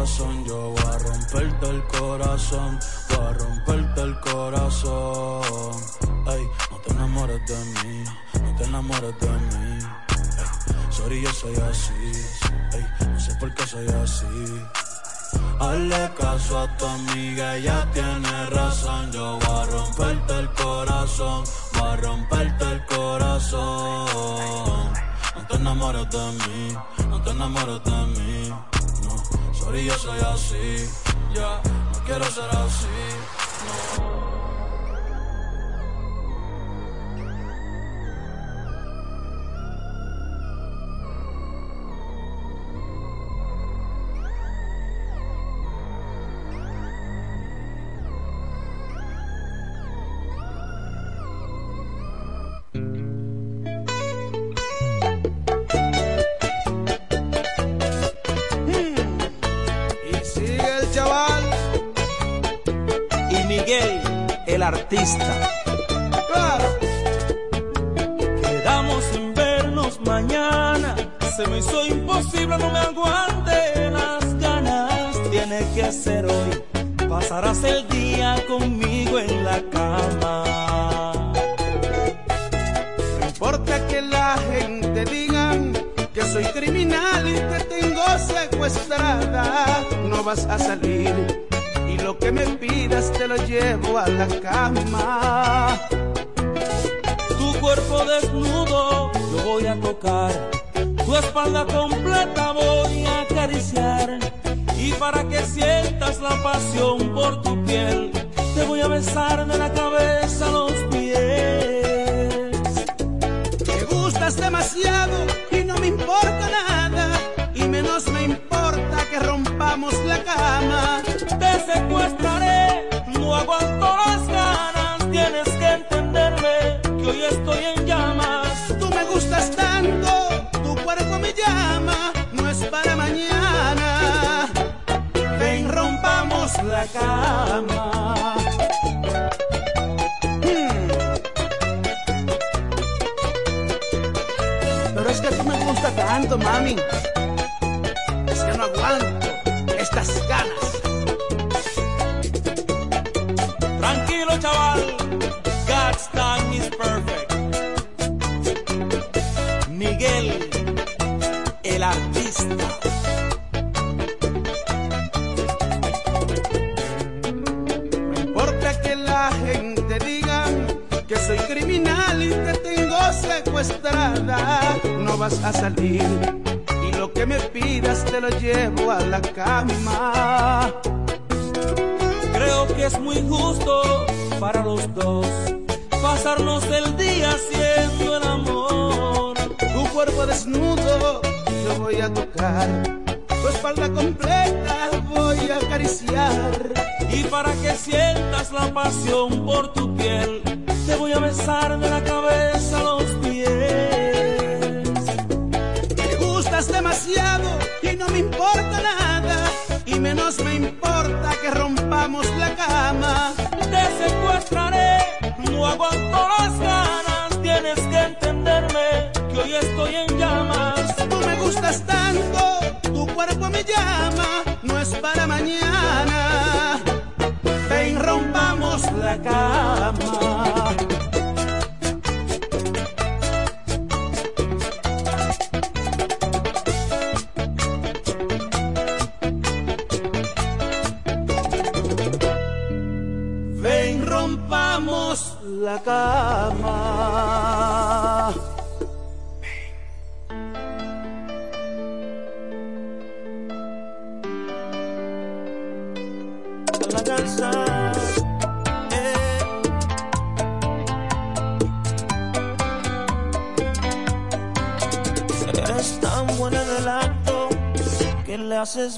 corazón, yo voy a romperte el corazón, voy a romperte el corazón. Ay, no te enamores de mí, no te enamores de mí. Ay, sorry, yo soy así, ay, no sé por qué soy así. Hazle caso a tu amiga, ella tiene razón. Yo voy a romperte el corazón, voy a romperte el corazón. No te enamores de mí, no te enamores de mí. Por yo soy así, ya, yeah. no quiero ser así, no.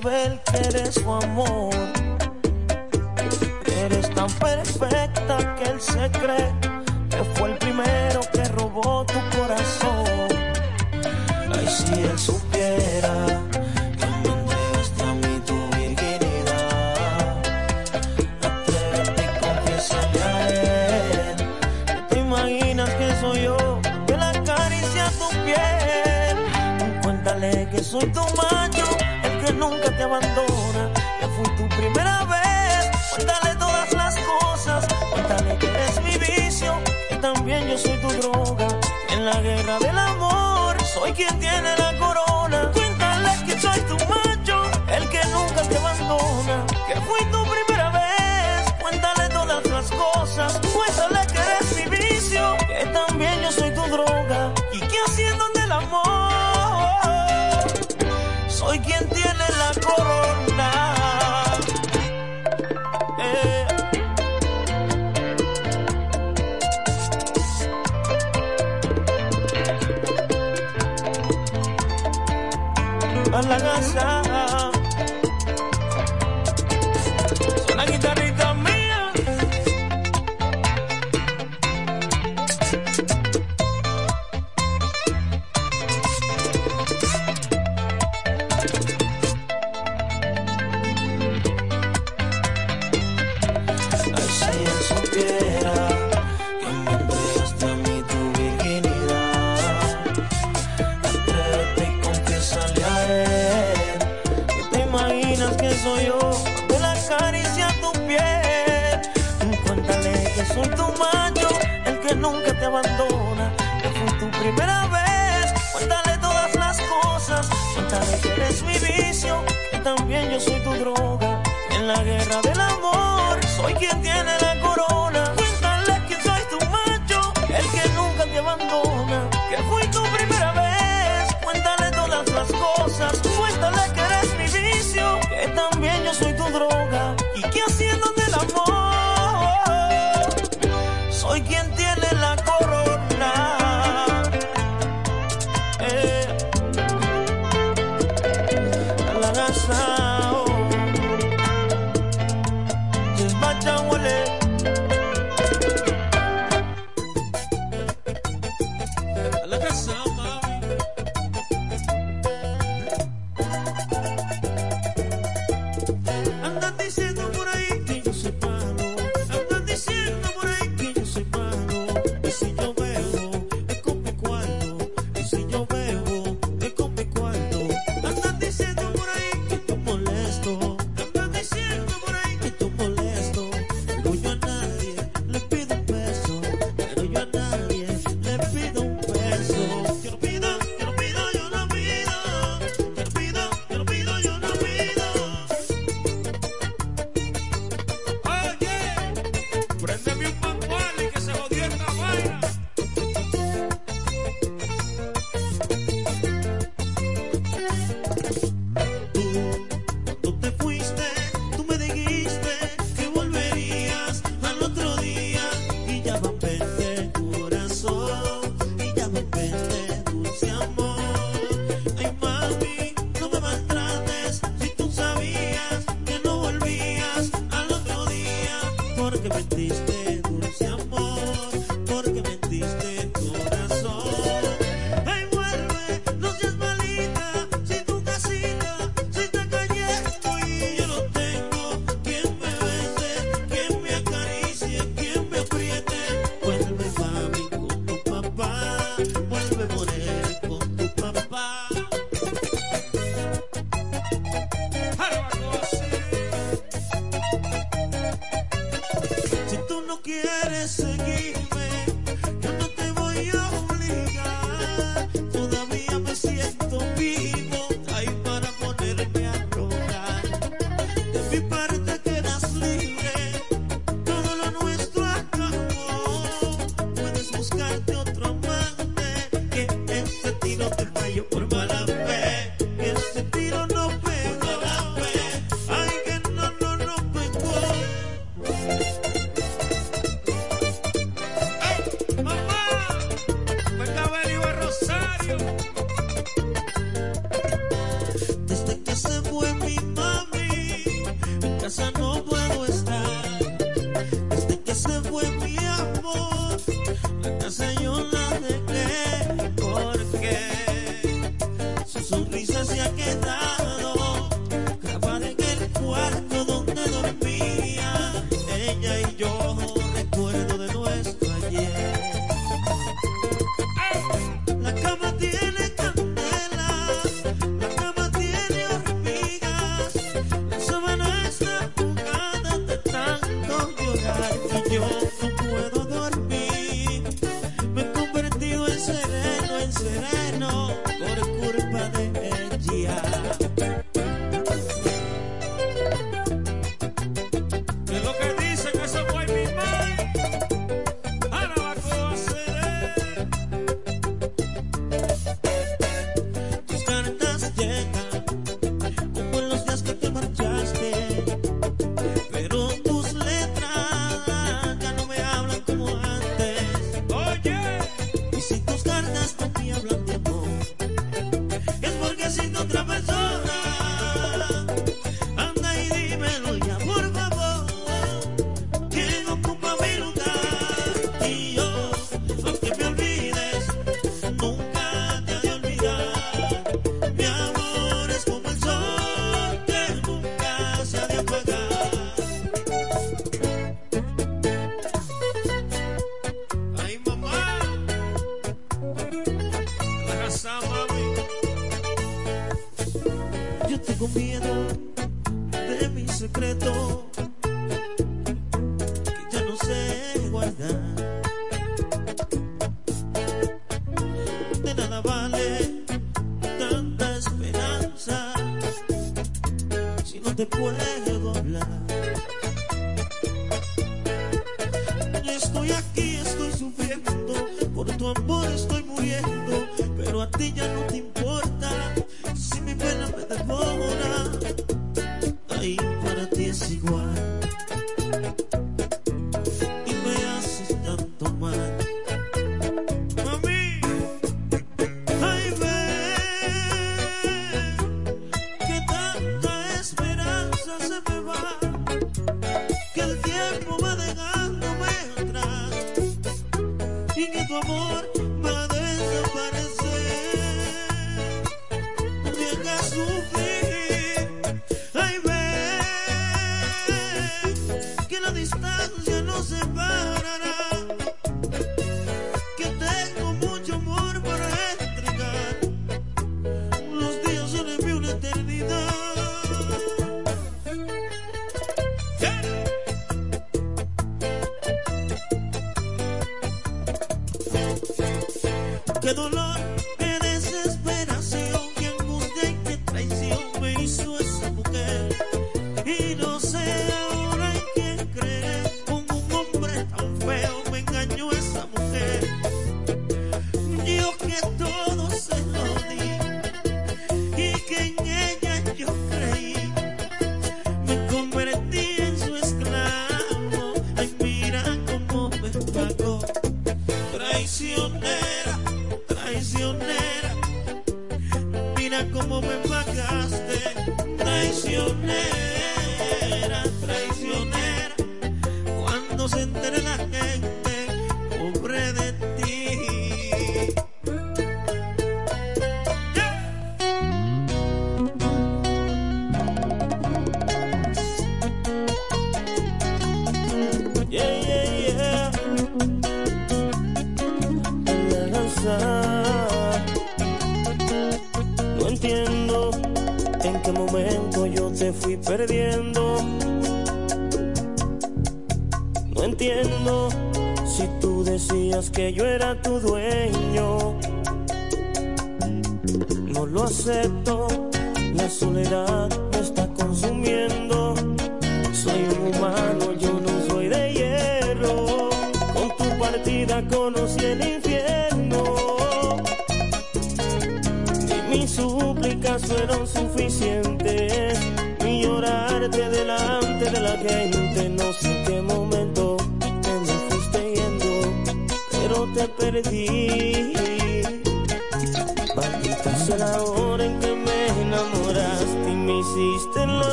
ver que eres su amor.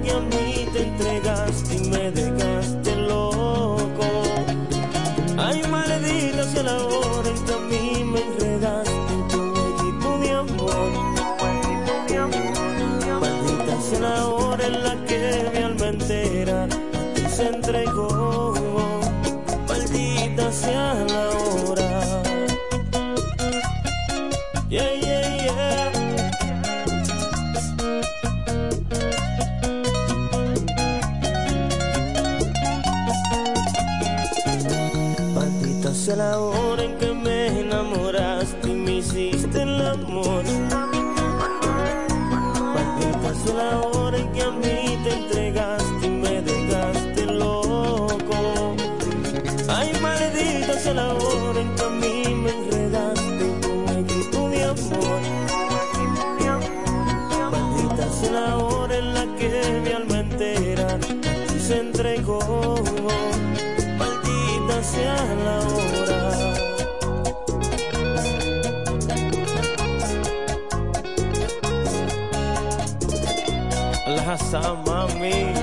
Que a mí te entregaste La mami.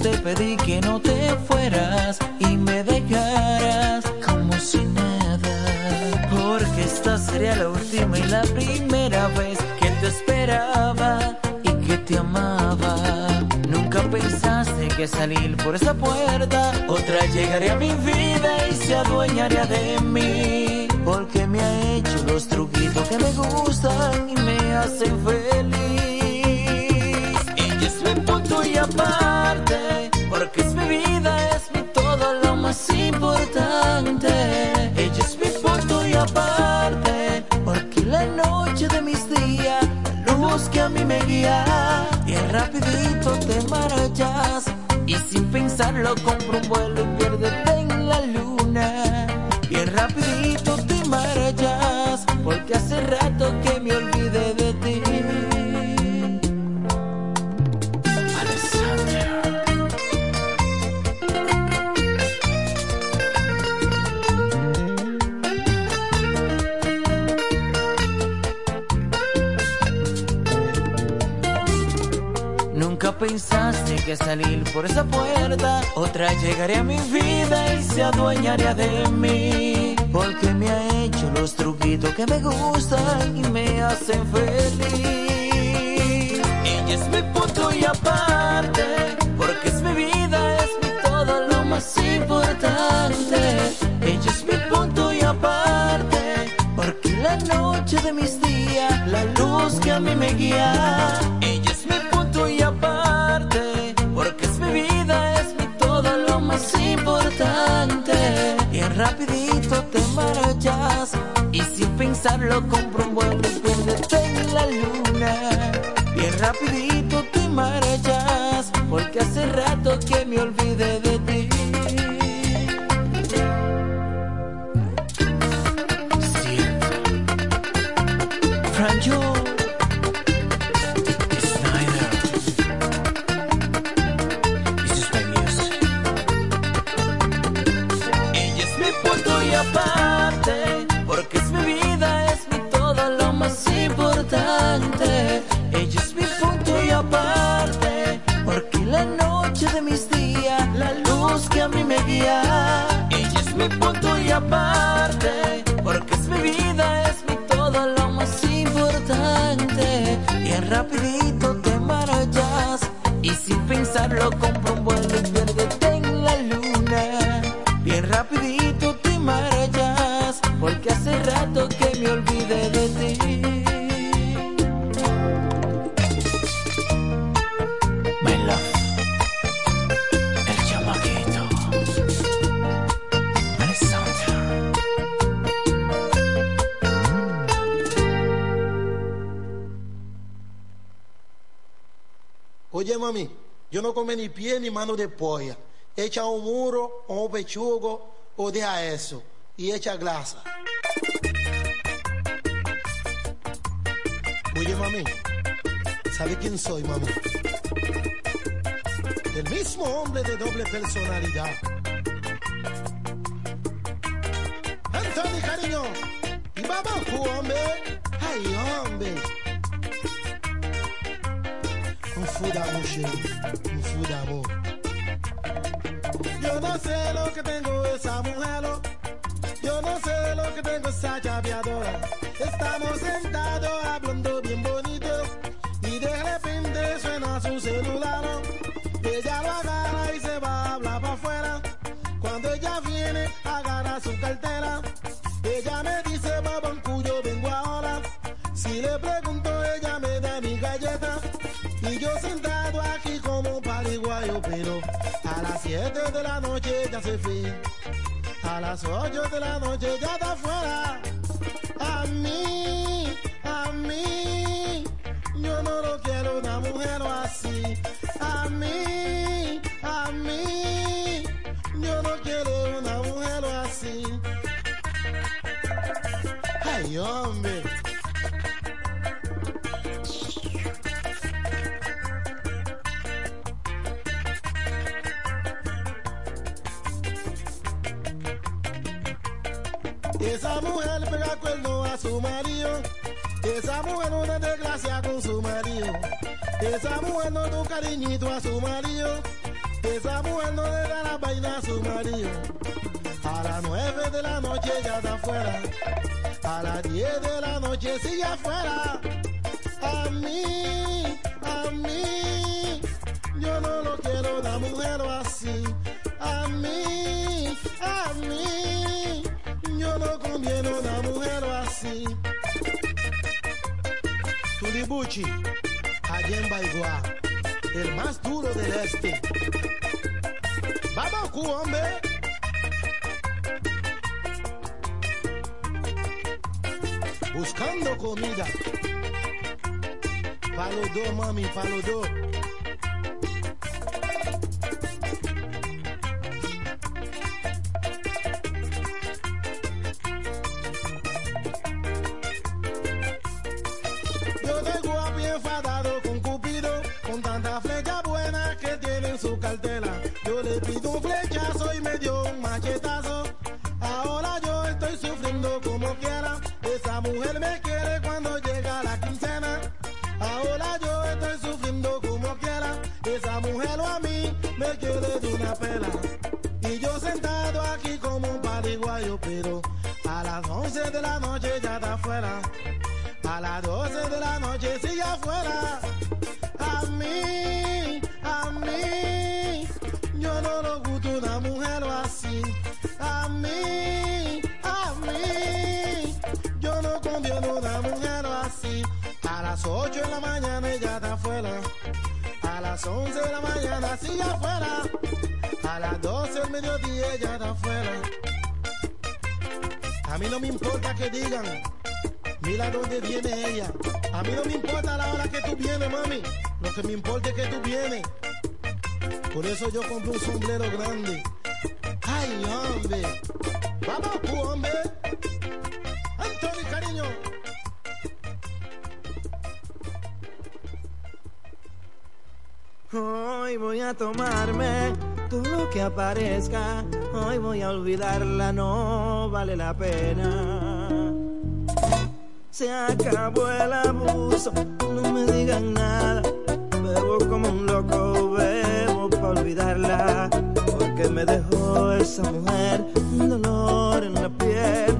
Te pedí que no te fueras y me dejaras como si nada. Porque esta sería la última y la primera vez que te esperaba y que te amaba. Nunca pensaste que salir por esa puerta otra llegaría a mi vida y se adueñaría de mí. Porque me ha hecho los truquitos que me gustan y me hacen feliz aparte, porque es mi vida, es mi todo lo más importante. Ella es mi punto y aparte, porque la noche de mis días, la luz que a mí me guía, y rapidito te marchas, y sin pensarlo compro un vuelo por esa puerta otra llegaría a mi vida y se adueñaría de mí. Porque me ha hecho los truquitos que me gustan y me hacen feliz. Ella es mi punto y aparte, porque es mi vida, es mi todo lo más importante. Ella es mi punto y aparte, porque la noche de mis días, la luz que a mí me guía. Pensarlo compro un vuelo y piérdete en la luna. Bien rapidito mami, yo no come ni pie ni mano de polla. Echa un muro un pechugo o deja eso y echa grasa. Oye, mami, ¿sabe quién soy, mami? El mismo hombre de doble personalidad. Anthony, cariño. Y vamos, hombre. Ay, hombre. Yo no sé lo que tengo esa mujer, yo no sé lo que tengo esa chapeadora. Estamos sentados hablando bien bonito y de repente suena su celular. Ella lo agarra y se va a hablar para afuera. Cuando ella viene, agarra su cartera. Ella me dice, cuyo vengo ahora. Si le pregunto, a las 7 de la noche ya se fue. A las 8 de la noche ya está afuera. A mí, a mí, yo no lo quiero una mujer así. A mí, a mí, yo no quiero una mujer así. Ay, hombre. Esa mujer pega cuerno a su marido. Esa mujer una desgracia con su marido. Esa mujer no da cariñito a su marido. Esa mujer no le da la vaina a su marido. A las nueve de la noche ya está afuera. A las diez de la noche sigue afuera. A mí, a mí, yo no lo quiero la mujer así. A mí, a mí, yo no conviene una mujer así. Tulibuchi, allá en Baigua, el más duro del este. Vamos, hombre. Buscando comida. Palo mami, palo. Las 11 de la mañana sigue afuera. A las 12 del mediodía ella está afuera. A mí no me importa que digan, mira dónde viene ella. A mí no me importa la hora que tú vienes, mami. Lo que me importa es que tú vienes. Por eso yo compré un sombrero grande. Ay, hombre. Vamos, tú, hombre. Anthony, cariño. Hoy voy a tomarme todo lo que aparezca. Hoy voy a olvidarla, no vale la pena. Se acabó el abuso, no me digan nada. Bebo como un loco, bebo para olvidarla. Porque me dejó esa mujer un dolor en la piel.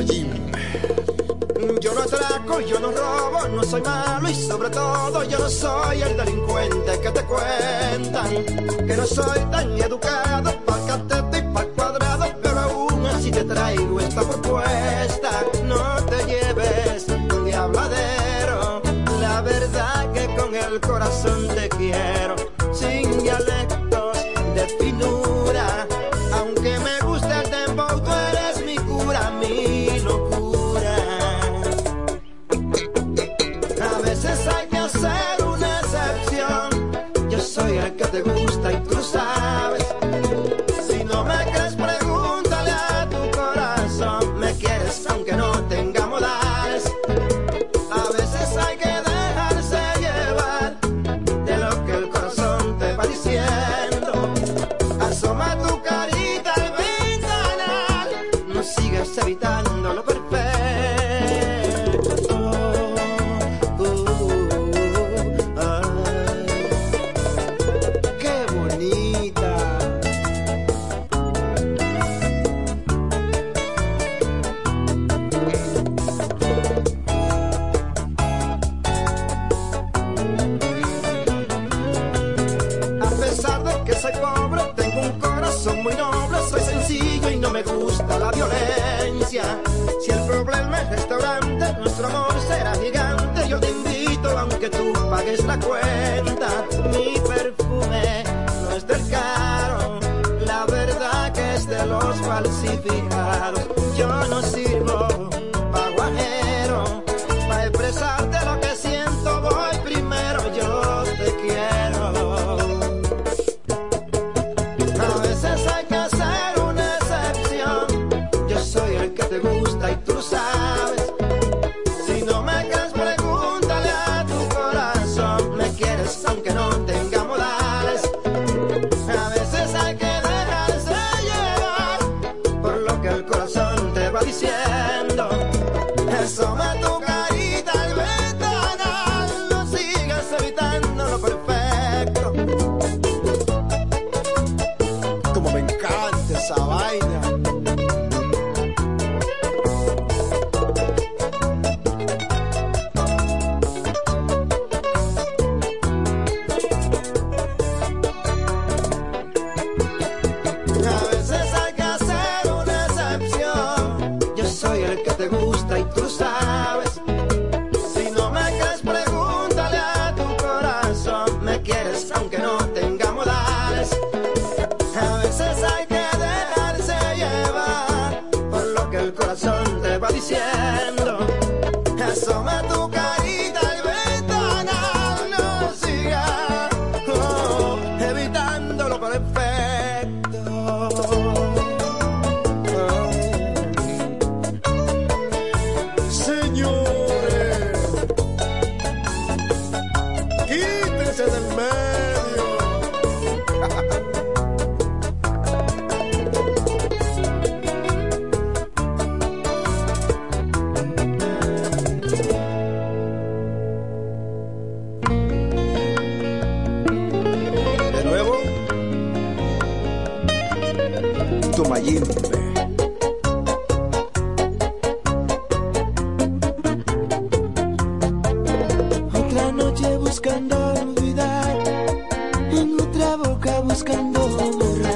Yo no atraco, yo no robo, no soy malo y sobre todo yo no soy el delincuente que te cuentan. Que no soy tan educado, pa'l cateto y pa'l cuadrado, pero aún así te traigo esta propuesta. No te lleves tu diabladero, la verdad que con el corazón te quiero, sin dialecto.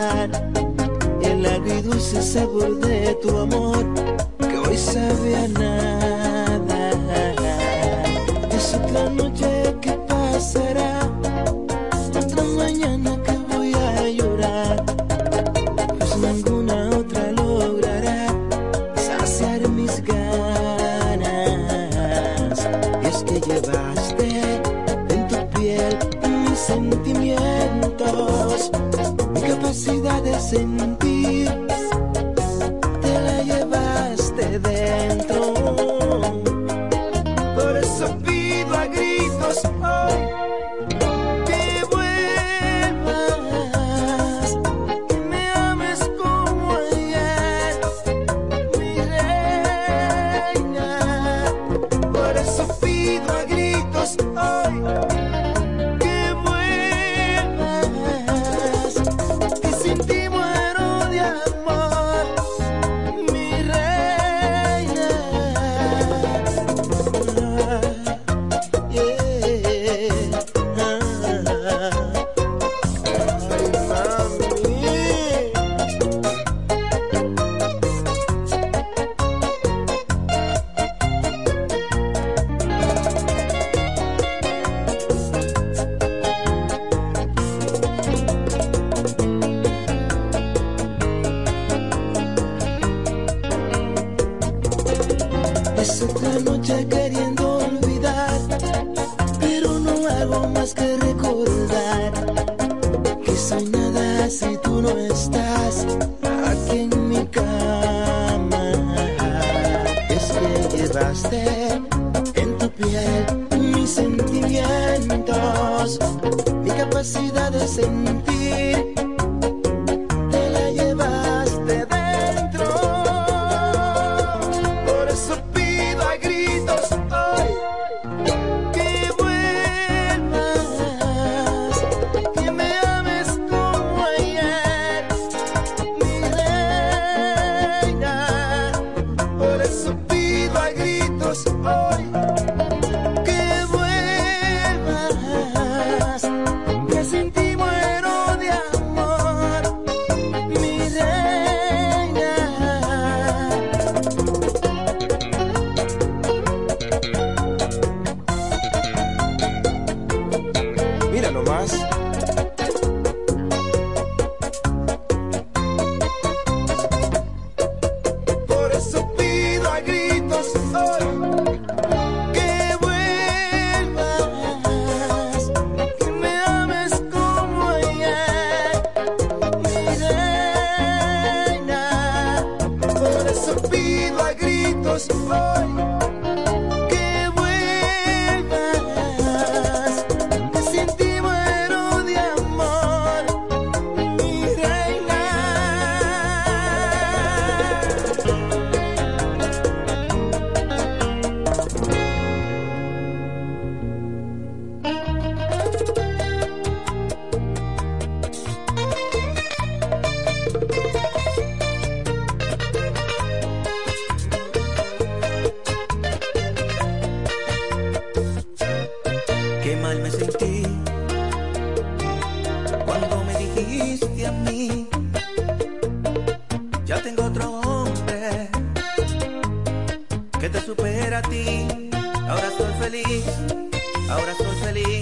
olvidar el agridulce sabor de tu amor que hoy sabe a nada. Es otra noche feliz.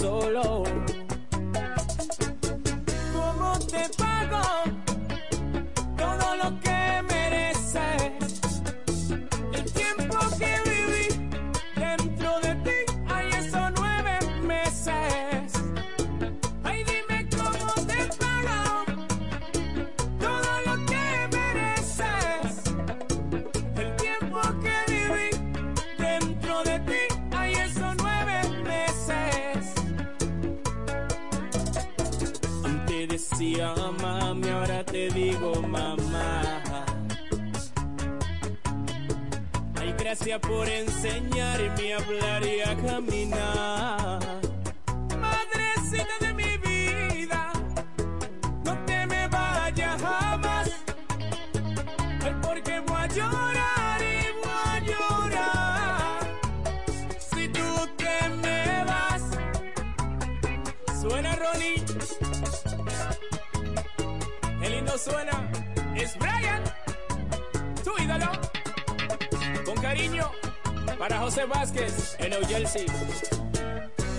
solo. Gracias por enseñarme a hablar y a caminar. Madrecita de para José Vázquez en New Jersey.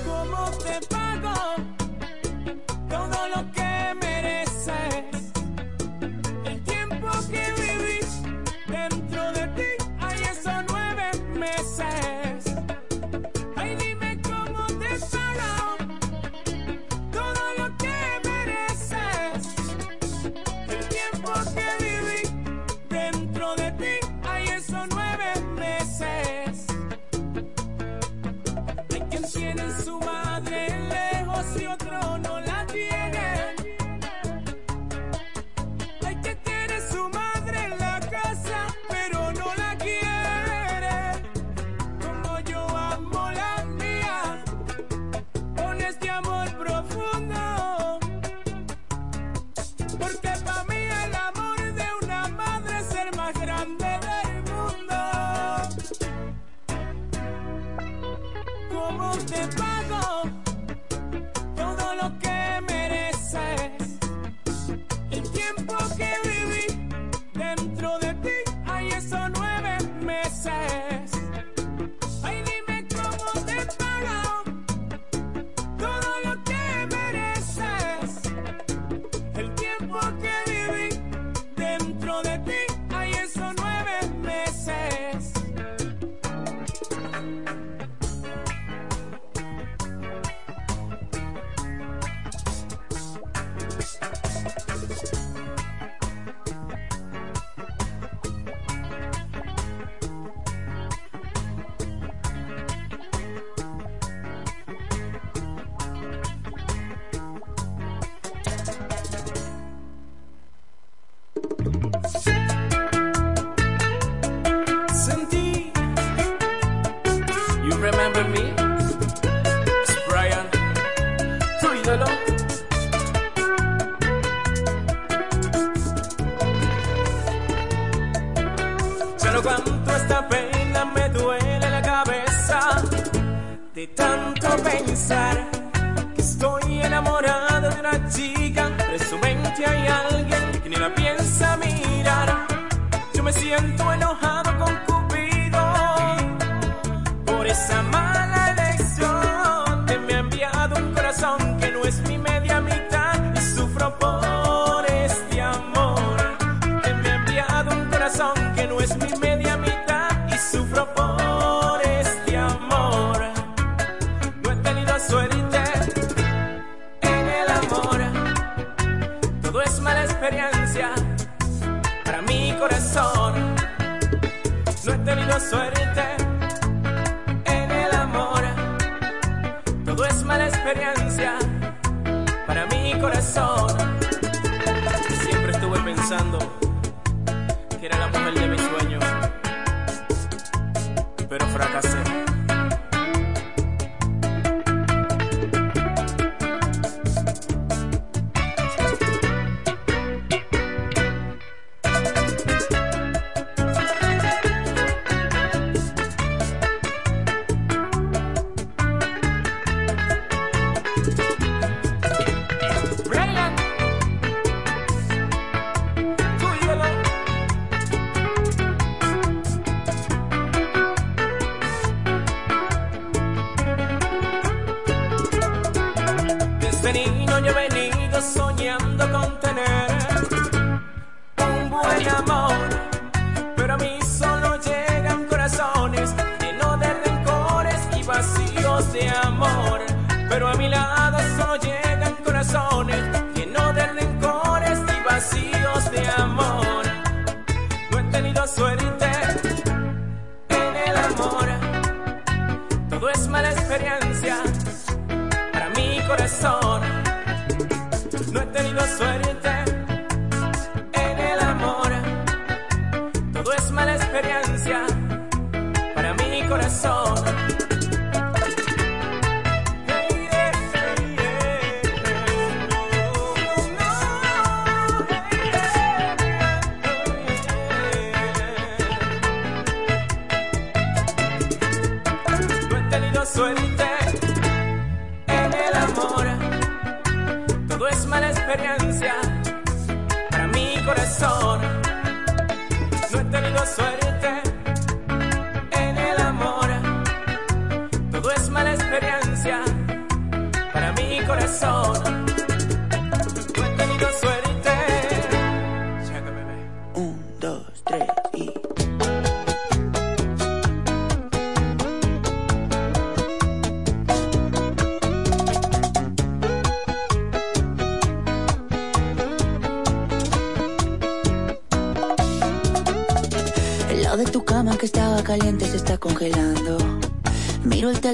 ¿Cómo te pago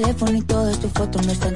teléfono y todas tus fotos no están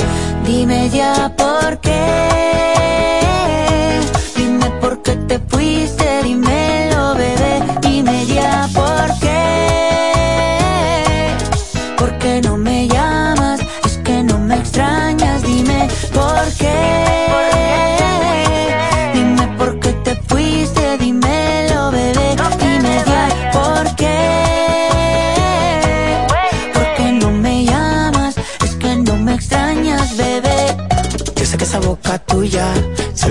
Dime ya por qué.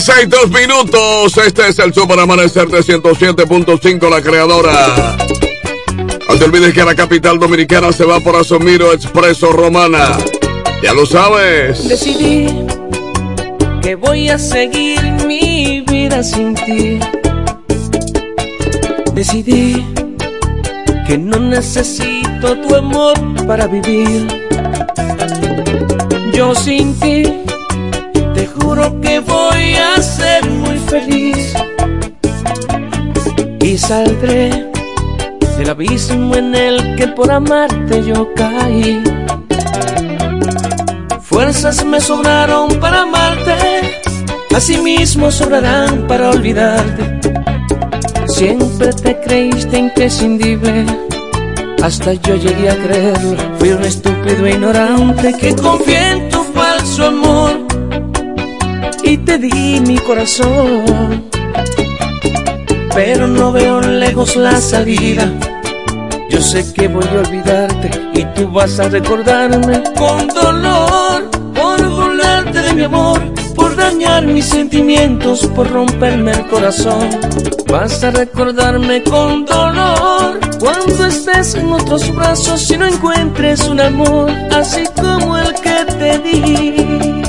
6, 2 minutos. Este es el show para amanecer de 107.5, la creadora. No te olvides que la capital dominicana se va por Asomiro Expreso Romana. Ya lo sabes. Decidí que voy a seguir mi vida sin ti. Decidí que no necesito tu amor para vivir. Yo sin ti, te juro que voy feliz y saldré del abismo en el que por amarte yo caí. Fuerzas me sobraron para amarte, asimismo sobrarán para olvidarte. Siempre te creíste imprescindible, hasta yo llegué a creerlo. Fui un estúpido e ignorante que confié en tu falso amor te di mi corazón. Pero no veo lejos la salida. Yo sé que voy a olvidarte y tú vas a recordarme con dolor por burlarte de mi amor, por dañar mis sentimientos, por romperme el corazón. Vas a recordarme con dolor cuando estés en otros brazos y no encuentres un amor así como el que te di.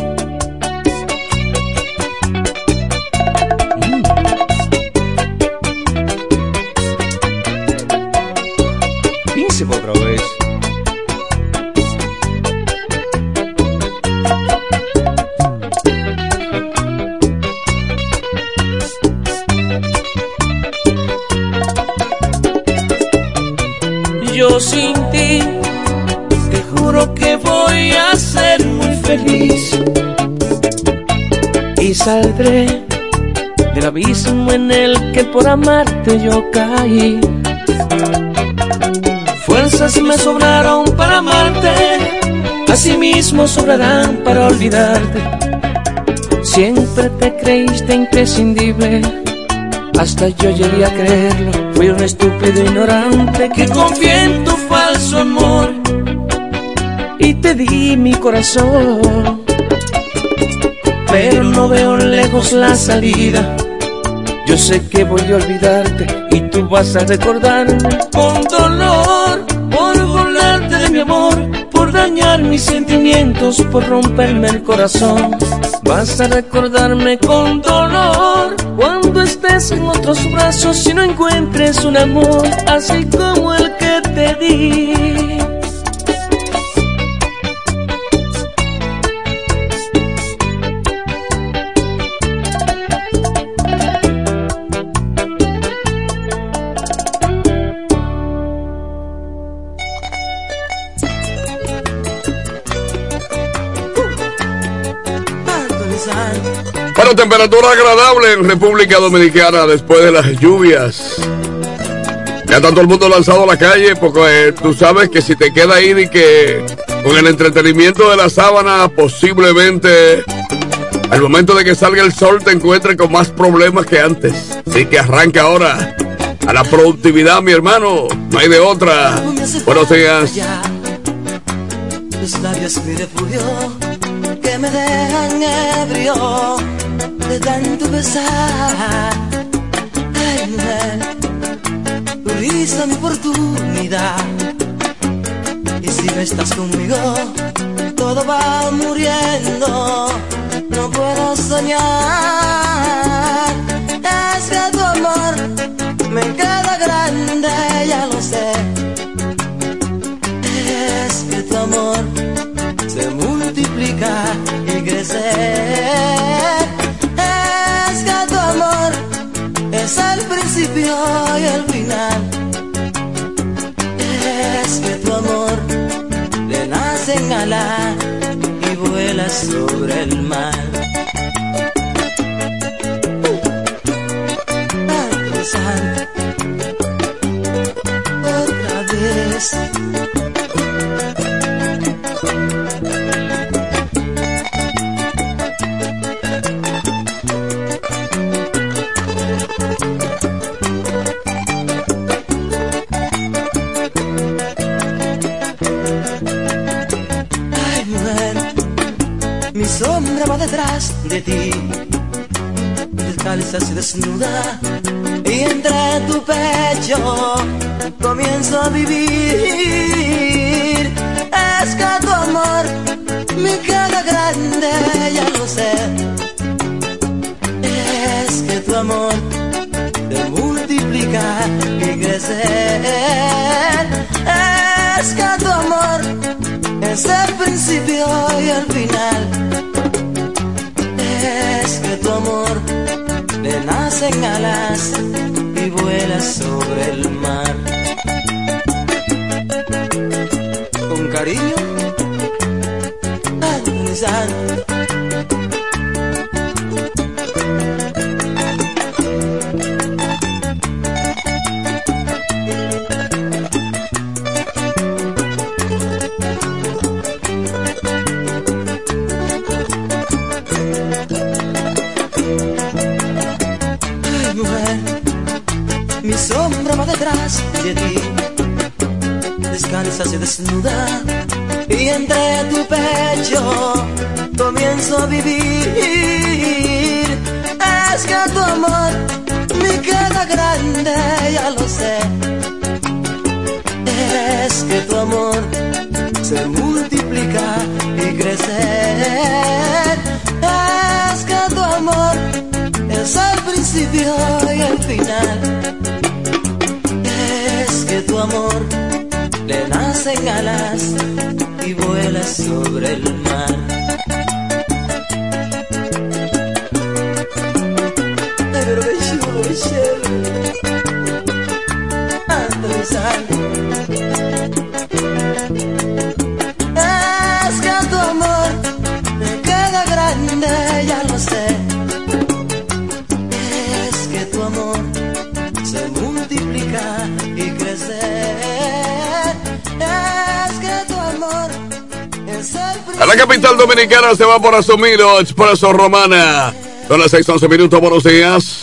Saldré del abismo en el que por amarte yo caí. Fuerzas me sobraron para amarte, asimismo sobrarán para olvidarte. Siempre te creíste imprescindible, hasta yo llegué a creerlo. Fui un estúpido ignorante que confié en tu falso amor y te di mi corazón. No veo lejos la salida. Yo sé que voy a olvidarte y tú vas a recordarme con dolor por volarte de mi amor, por dañar mis sentimientos, por romperme el corazón. Vas a recordarme con dolor cuando estés en otros brazos y no encuentres un amor así como el que te di. Temperatura agradable en República Dominicana después de las lluvias. Ya está todo el mundo lanzado a la calle porque eh, tú sabes que si te queda ahí y que con el entretenimiento de la sábana posiblemente al momento de que salga el sol te encuentres con más problemas que antes. Así que arranca ahora a la productividad, mi hermano. No hay de otra. Buenos días. Labios mi refugio que me dejan ebrio de tanto besar. Ay, mujer, tu risa mi oportunidad. Y si no estás conmigo, todo va muriendo. No puedo soñar. Es que tu amor me queda grande, ya lo sé. Es que tu amor se multiplica y crece. Es el principio y el final. Es que tu amor le nace en ala y vuela sobre el mar. Descalza y desnuda. Y entre tu pecho comienzo a vivir. Es que tu amor me queda grande, ya lo sé. Es que tu amor te multiplica y crece. Es que tu amor es el principio y el final. Es que tu amor le nacen alas y vuela sobre el mar. Con cariño, Anthony Es que tu amor le nacen alas y vuela sobre el mar. La capital dominicana se va por Asumiro, Expreso Romana. Son las 6, 11 minutos, buenos días.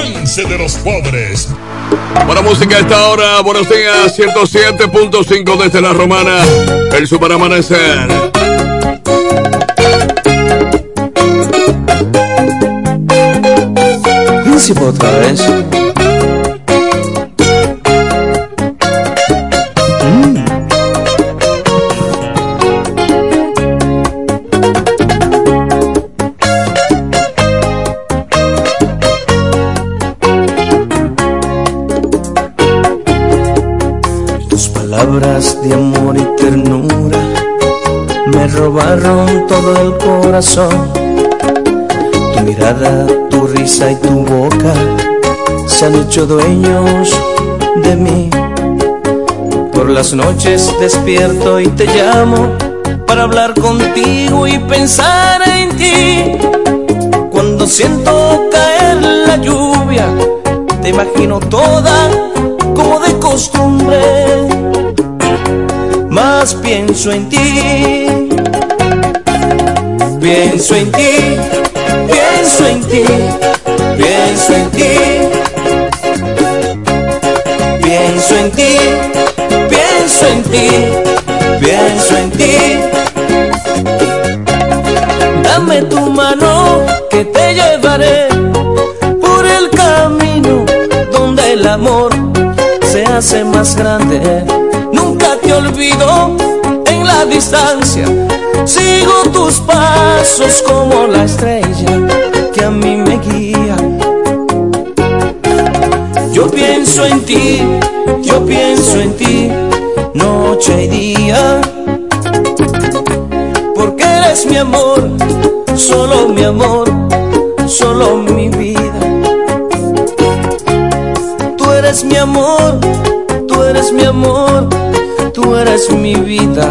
de los pobres. Buena música a esta hora, buenos días, 107.5 desde la Romana, el Super Amanecer. Otra vez. Robaron todo el corazón. Tu mirada, tu risa y tu boca se han hecho dueños de mí. Por las noches despierto y te llamo para hablar contigo y pensar en ti. Cuando siento caer la lluvia, te imagino toda como de costumbre. Más pienso en ti, pienso en ti, pienso en ti, pienso en ti, pienso en ti, pienso en ti, pienso en ti. Dame tu mano que te llevaré por el camino donde el amor se hace más grande. Nunca te olvido en la distancia. Sigo tus pasos como la estrella que a mí me guía. Yo pienso en ti, yo pienso en ti, noche y día. Porque eres mi amor, solo mi amor, solo mi vida. Tú eres mi amor, tú eres mi amor, tú eres mi vida.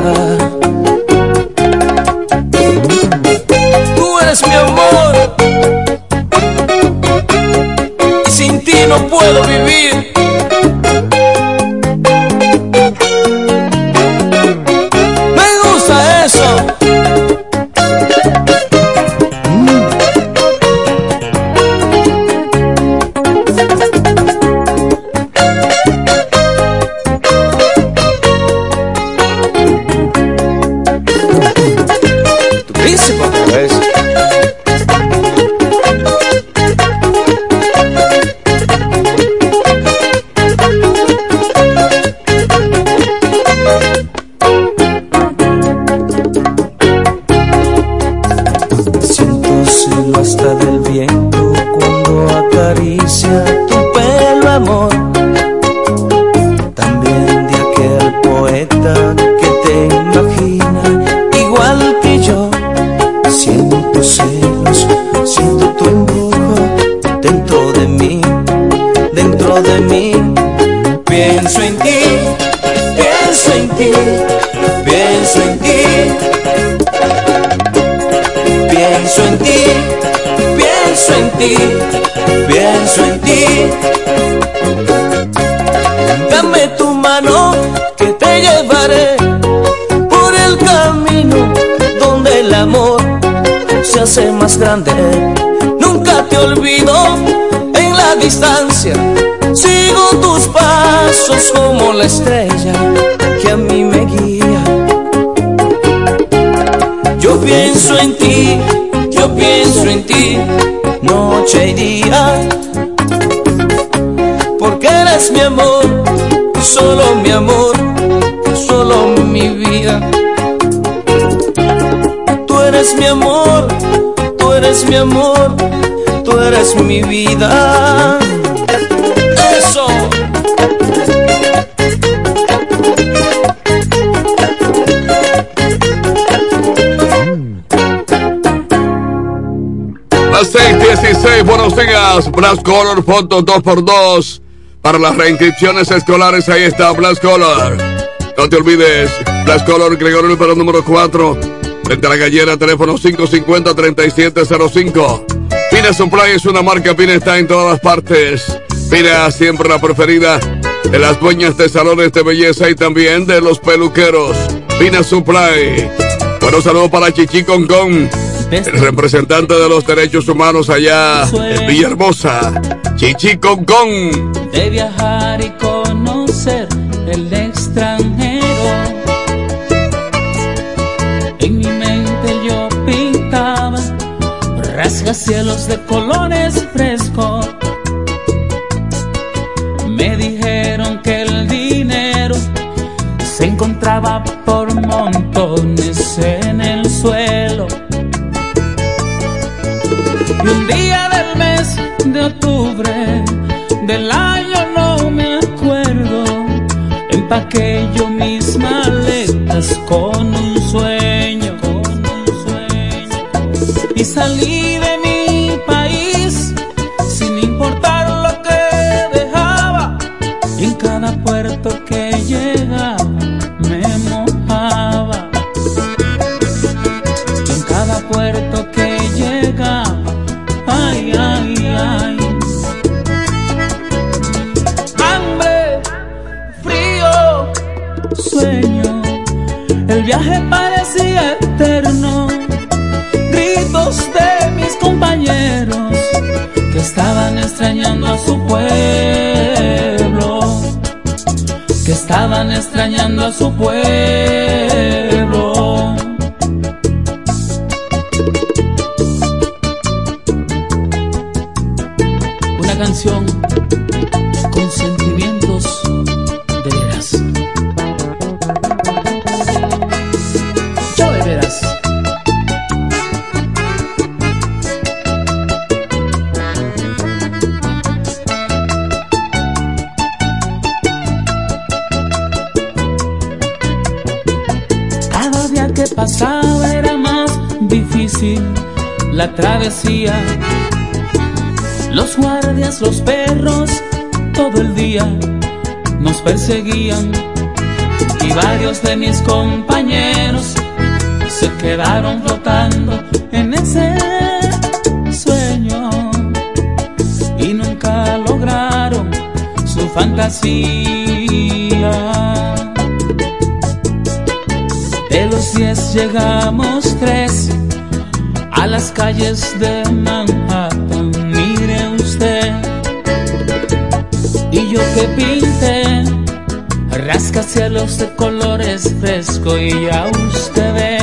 La estrella que a mí me guía. Yo pienso en ti, yo pienso en ti, noche y día. Porque eres mi amor, solo mi amor, solo mi vida. Tú eres mi amor, tú eres mi amor, tú eres mi vida. 616, buenos días. Blast Color, foto 2x2. Para las reinscripciones escolares, ahí está Blast Color. No te olvides, Blast Color, Gregorio para número 4. Frente a la gallera, teléfono 550-3705. Pina Supply es una marca, Pina está en todas las partes. Pina siempre la preferida de las dueñas de salones de belleza y también de los peluqueros. Pina Supply. Bueno, saludos para Chichi Con Con, el representante de los derechos humanos allá en Villahermosa. Chichi Con Con. de viajar y conocer el extranjero. En mi mente yo pintaba rascacielos de colores frescos. Me dijeron que el dinero se encontraba día del mes de octubre del año no me acuerdo, empaqué yo mis maletas con un sueño, con un sueño, y salí canción con sentimientos de veras. Yo de veras. Cada día que pasaba era más difícil la travesía. Guardias, los perros, todo el día nos perseguían. Y varios de mis compañeros se quedaron flotando en ese sueño. Y nunca lograron su fantasía. De los diez llegamos tres a las calles de Manhattan, yo que pinté rascacielos de colores fresco y ya usted ve.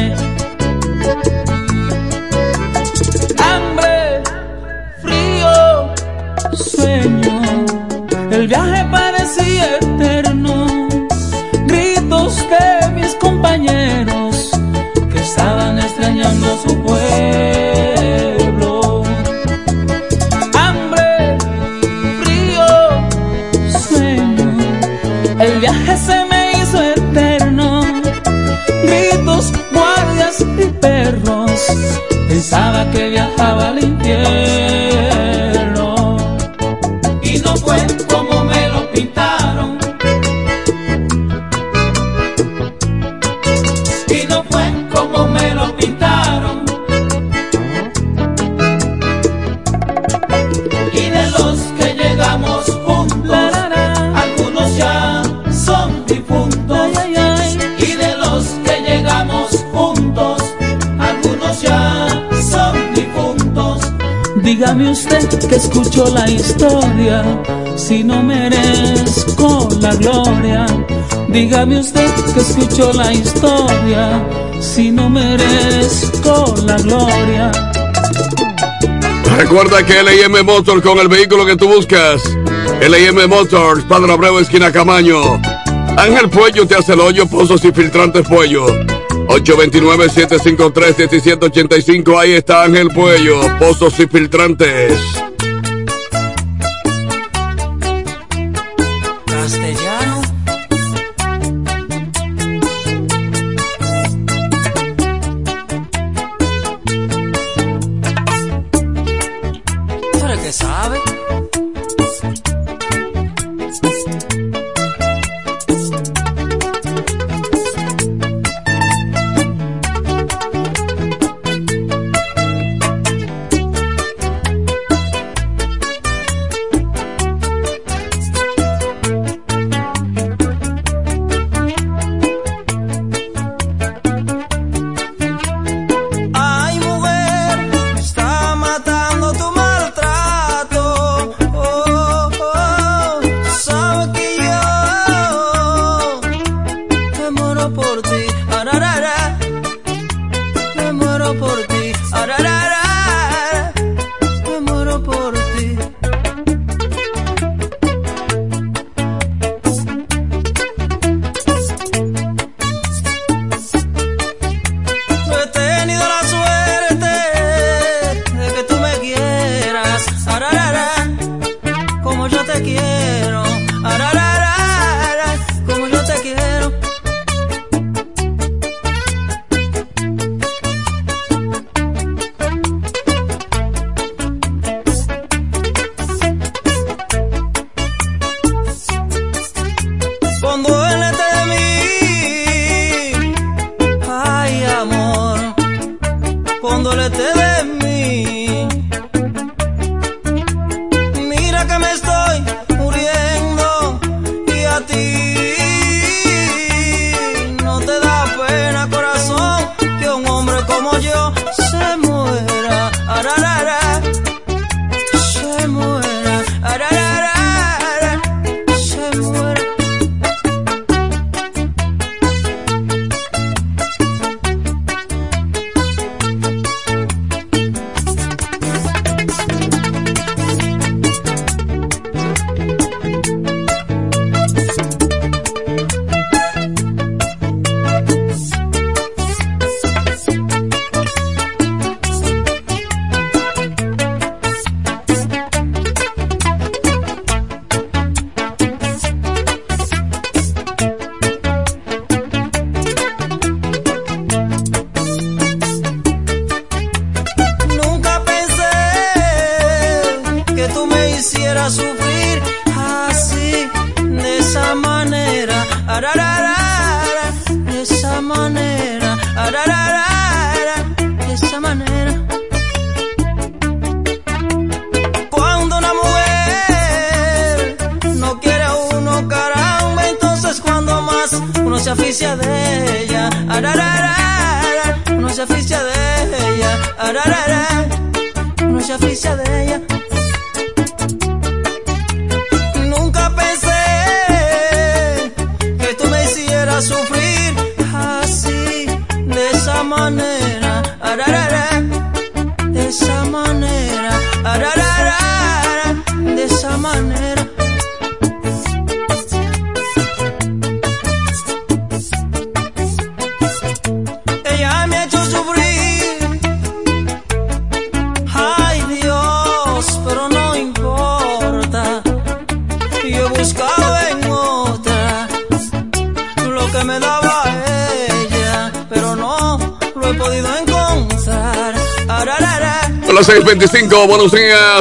Dígame usted que escuchó la historia, si no merezco la gloria. Dígame usted que escuchó la historia, si no merezco la gloria. Recuerda que LIM Motors con el vehículo que tú buscas. LIM Motors, Padre Abreu, esquina Camaño. Ángel Puello te hace el hoyo, pozos y filtrantes Puello. 829-753-1785. Ahí está Ángel Puello, pozos y filtrantes.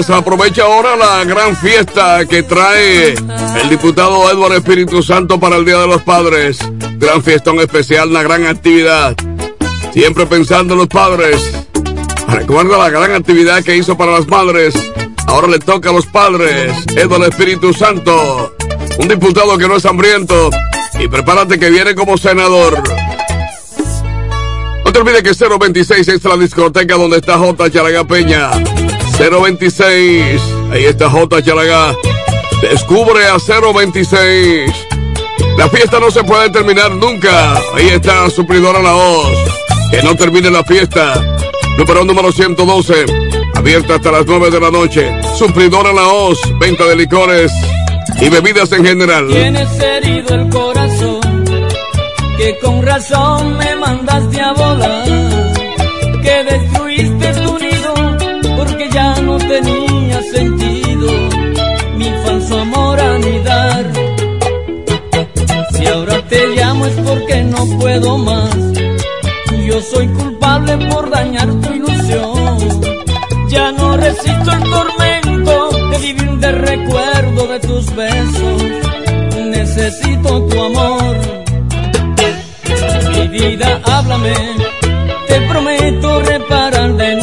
Días. Aprovecha ahora la gran fiesta que trae el diputado Edward Espíritu Santo para el Día de los Padres. Gran fiestón especial, una gran actividad. Siempre pensando en los padres. Recuerda la gran actividad que hizo para las madres Ahora le toca a los padres. Es del Espíritu Santo. Un diputado que no es hambriento. Y prepárate que viene como senador. No te olvides que 026 es la discoteca donde está J. Chalaga Peña. 026. Ahí está J. Chalaga. Descubre a 026. La fiesta no se puede terminar nunca. Ahí está Suplidora La Voz. Que no termine la fiesta. Número número 112. Abierta hasta las 9 de la noche. Suplidora La Voz. Venta de licores y bebidas en general. Tienes herido el corazón. Que con razón me mandaste a volar. Llamo es porque no puedo más. Yo soy culpable por dañar tu ilusión. Ya no resisto el tormento de vivir de recuerdo de tus besos. Necesito tu amor. Mi vida, háblame. Te prometo reparar de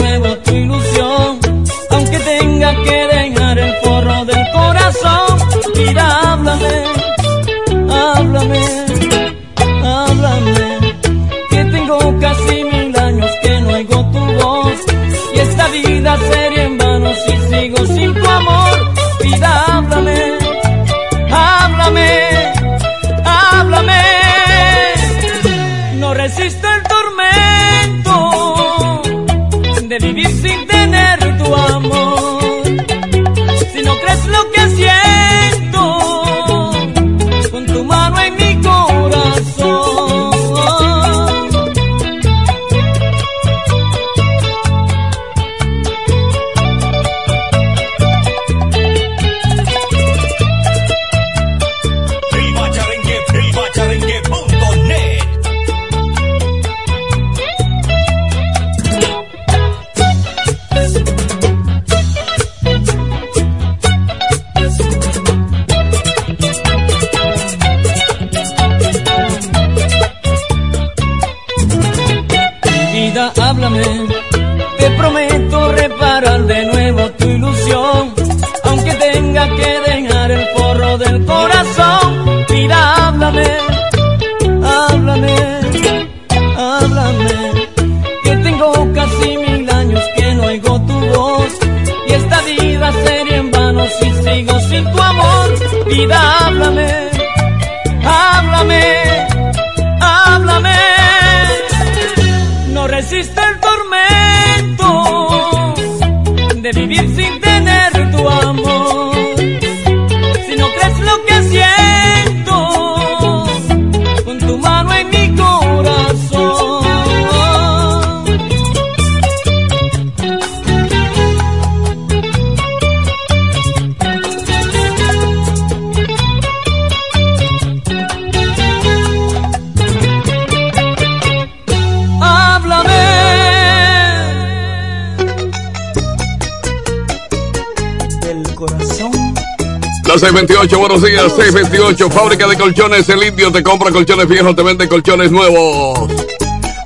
628, buenos días, 628, fábrica de colchones, el indio te compra colchones viejos, te vende colchones nuevos.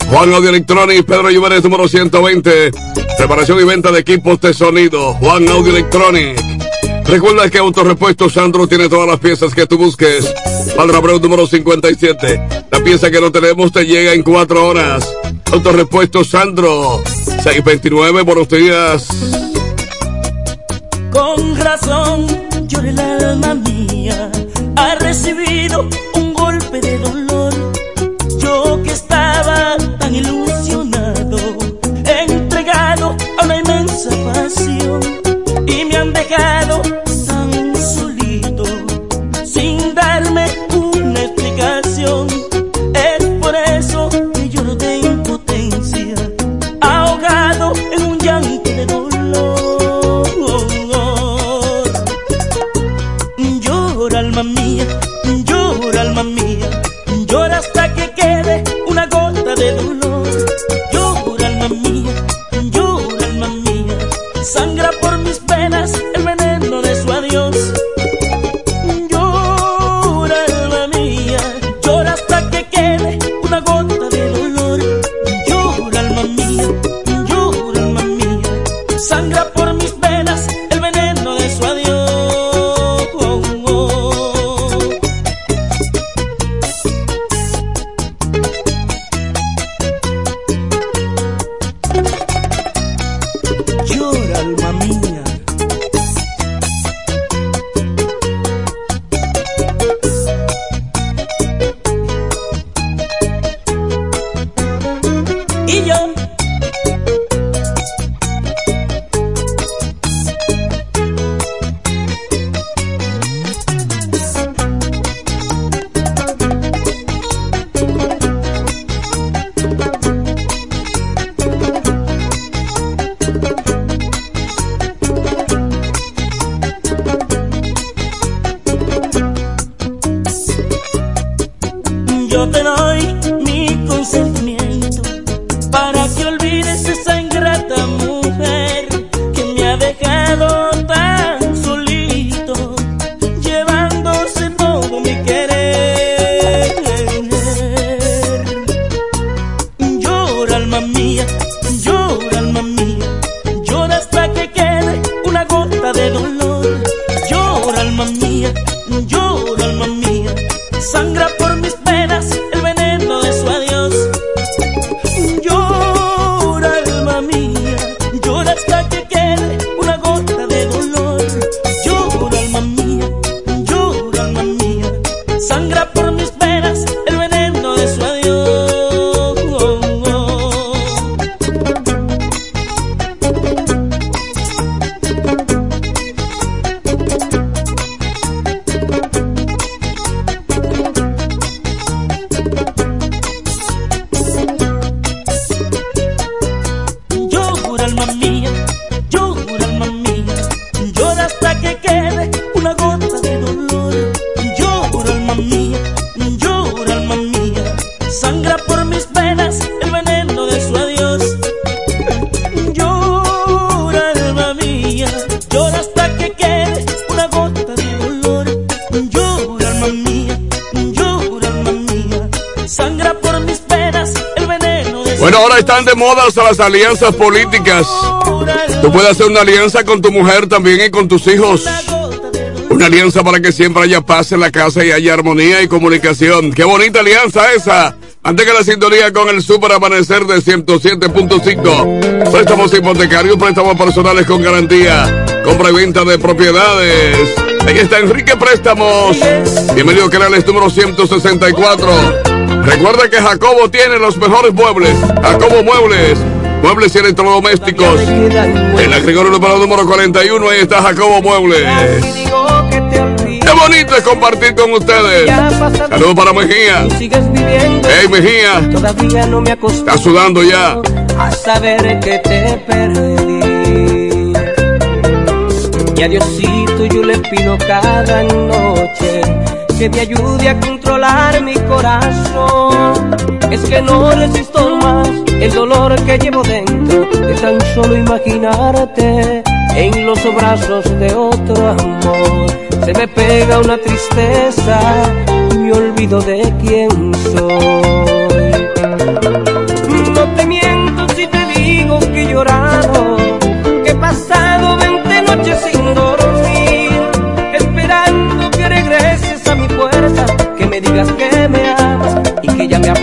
Juan Audio Electronics, Pedro Lluveres, número 120. Preparación y venta de equipos de sonido. Juan Audio Electronics. Recuerda que Autorepuesto Sandro tiene todas las piezas que tú busques. Padre Abreu, número 57. La pieza que no tenemos te llega en cuatro horas. Autorepuesto Sandro. 629, buenos días. Recibido alianzas políticas. Tú puedes hacer una alianza con tu mujer también y con tus hijos. Una alianza para que siempre haya paz en la casa y haya armonía y comunicación. Qué bonita alianza esa. Antes que la sintonía con el Super Amanecer de 107.5. Préstamos hipotecarios, préstamos personales con garantía. Compra y venta de propiedades. Ahí está Enrique Préstamos. Bienvenido, canales número 164. Recuerda que Jacobo tiene los mejores muebles. Jacobo Muebles. Muebles y electrodomésticos. En la Gregorio número número 41, ahí está Jacobo Muebles. Qué bonito es compartir con ustedes. Saludos para Mejía. Hey Mejía. Todavía no me Está sudando ya. a saber que te perdí. Y a Diosito yo le pido cada noche que me ayude a controlar mi corazón. Es que no resisto más el dolor que llevo dentro de tan solo imaginarte en los brazos de otro amor. Se me pega una tristeza y me olvido de quién soy. No te miento si te digo que he llorado, que he pasado 20 noches sin dormir, esperando que regreses a mi puerta, que me digas que me amas y que ya me ha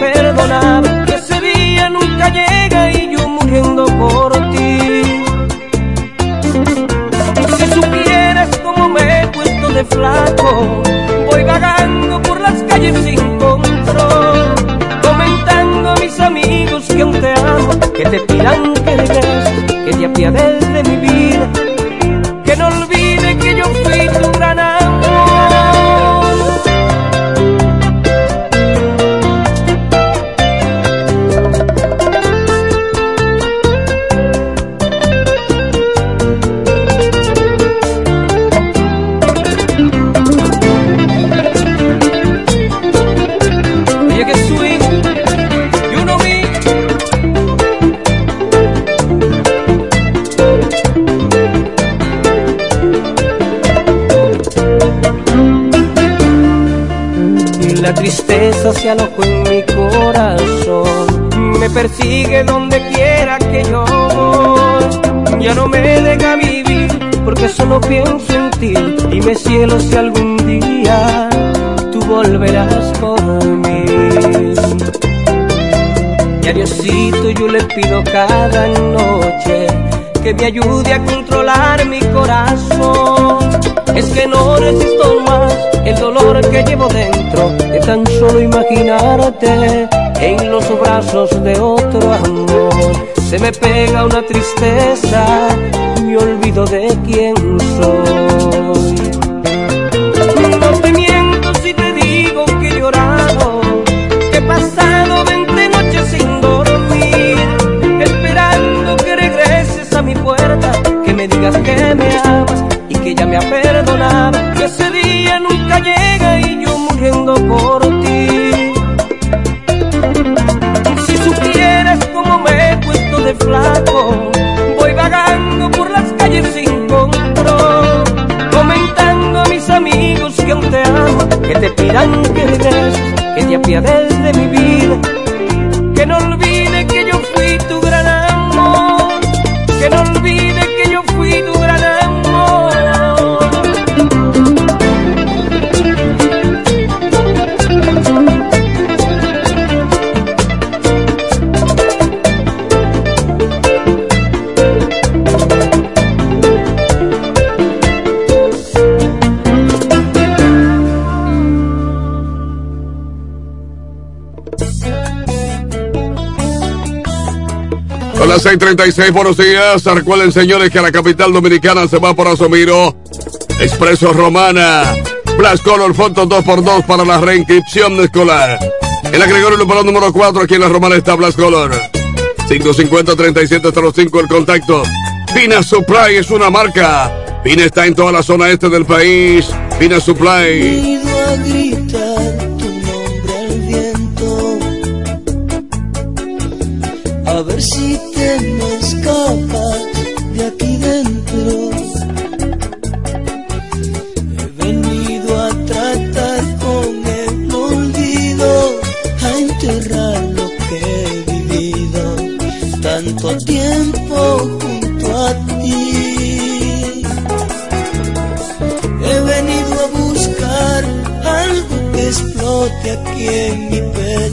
flaco, voy vagando por las calles sin control, comentando a mis amigos que aún te amo, que te pidan que regreses, que te apiades de mi vida, que no olvide se alojó en mi corazón, me persigue donde quiera que yo. Ya no me deja vivir porque solo pienso en ti y me cielo si algún día tú volverás por mí. Y a Diosito yo le pido cada noche que me ayude a controlar mi corazón. Es que no resisto más el dolor que llevo dentro de tan solo imaginarte en los brazos de otro amor. Se me pega una tristeza me olvido de quién soy. No te miento si te digo que he llorado, que he pasado 20 noches sin dormir, esperando que regreses a mi puerta, que me digas que me amas y que ya me ha perdonado, que que te apiades de mi vida. las 6:36, buenos días. Recuerden, señores, que a la capital dominicana se va por Asomiro. Expreso Romana. Black Color Foto 2x2 para la reinscripción escolar. El agregador número número 4 aquí en la Romana está Black Color. 550-3705 el contacto. Pina Supply es una marca. Pina está en toda la zona este del país. Pina Supply.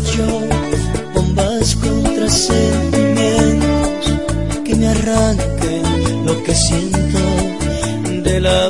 yo, bombas contra sentimientos que me arranquen lo que siento de la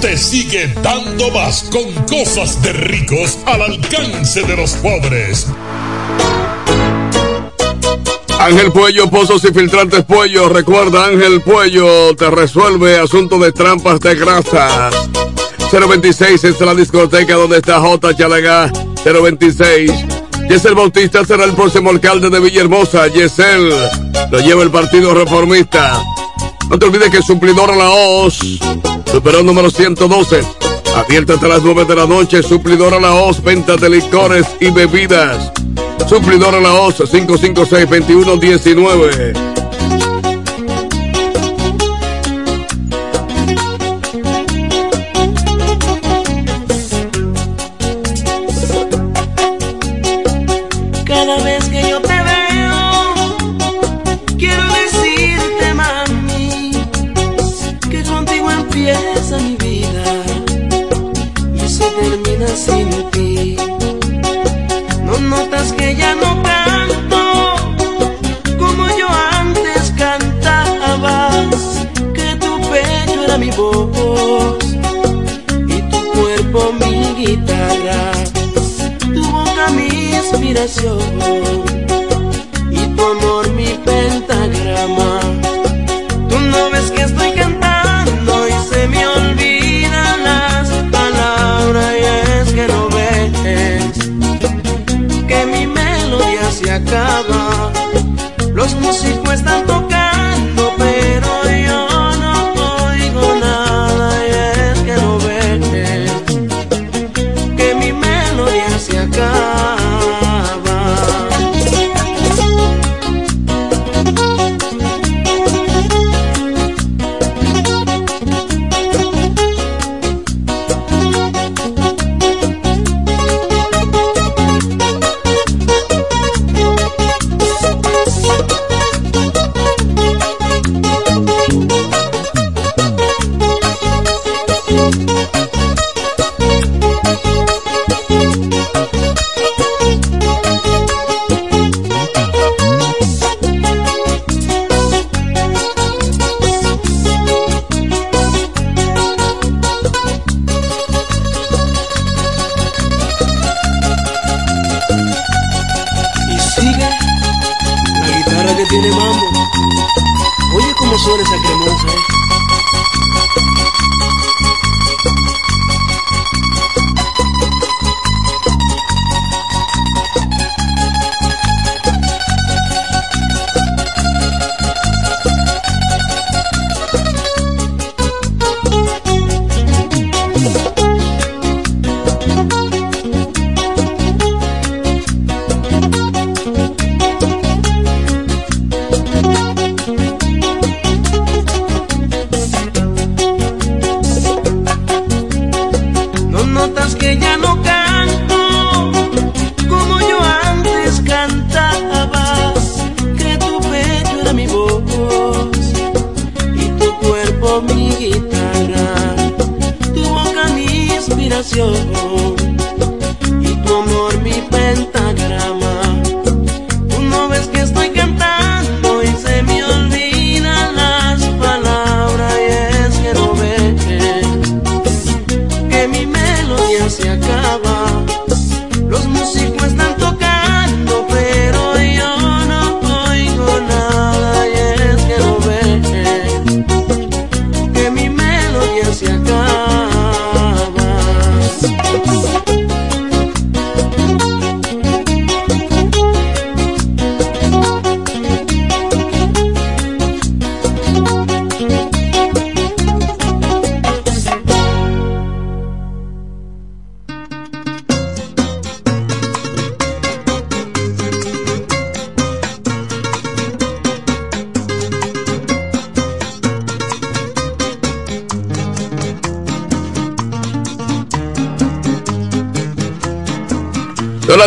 te sigue dando más con cosas de ricos al alcance de los pobres. Ángel Puello, pozos y filtrantes Puello. Recuerda, Ángel Puello te resuelve asuntos de trampas de grasa. 026 es la discoteca donde está J. Chalaga. 026. Yesel Bautista será el próximo alcalde de Villahermosa. Yesel lo lleva el Partido Reformista. No te olvides que suplidor a la OS. Superó número 112. Abierta hasta las 9 de la noche. Suplidor a la OS. Venta de licores y bebidas. Suplidor a la OS 556-2119.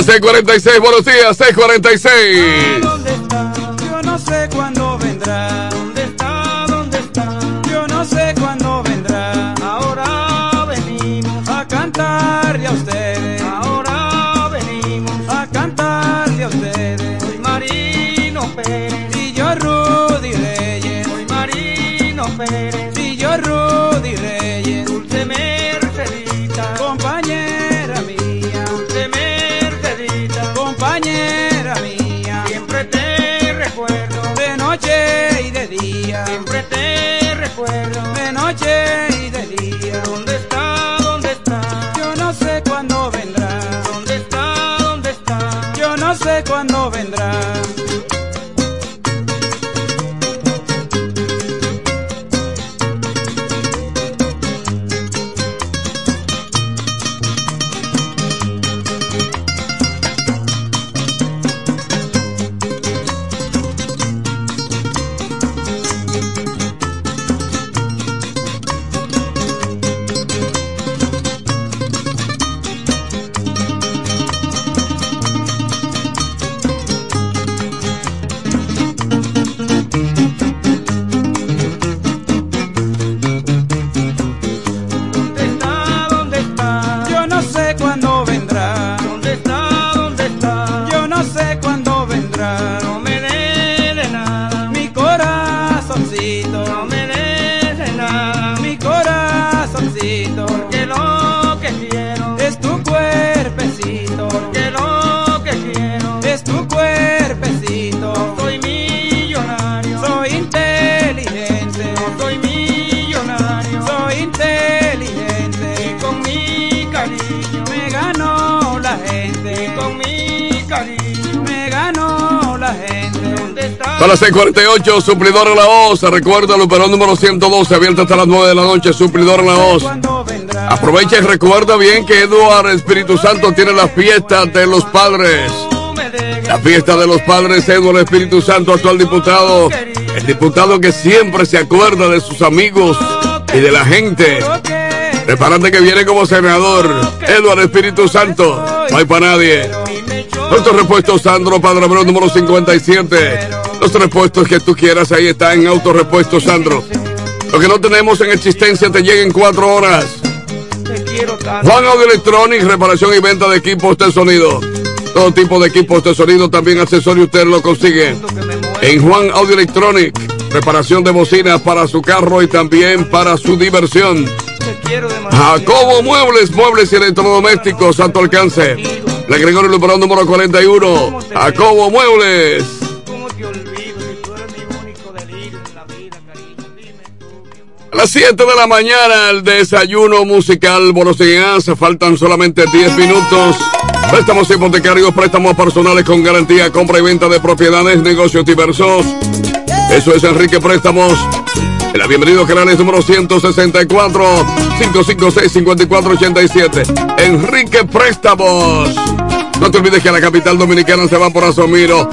6:46, buenos días, 6:46. 6:48, suplidor en la voz. Recuerda el operón número 112, abierto hasta las 9 de la noche, suplidor en la voz. Aprovecha y recuerda bien que Eduardo Espíritu Santo tiene la fiesta de los padres. La fiesta de los padres, Eduardo Espíritu Santo, actual diputado. El diputado que siempre se acuerda de sus amigos y de la gente. Prepárate que viene como senador. Eduardo Espíritu Santo, no hay para nadie. Nuestro repuesto Sandro Padre Abreu número 57. Los repuestos que tú quieras, ahí está en Autorepuesto Sandro. Lo que no tenemos en existencia te llega en cuatro horas. Juan Audio Electronics, reparación y venta de equipos de sonido. Todo tipo de equipos de sonido, también accesorio, usted lo consigue. En Juan Audio Electronics, reparación de bocinas para su carro y también para su diversión. Jacobo Muebles, muebles y electrodomésticos a tu alcance. Le Gregorio Luperón número 41. Jacobo Muebles. Las 7 de la mañana, el desayuno musical. Buenos días, faltan solamente 10 minutos. Préstamos hipotecarios, préstamos personales con garantía, compra y venta de propiedades, negocios diversos. Eso es Enrique Préstamos. El bienvenido generales número 164 556 5487. Enrique Préstamos. No te olvides que a la capital dominicana se va por Asomiro.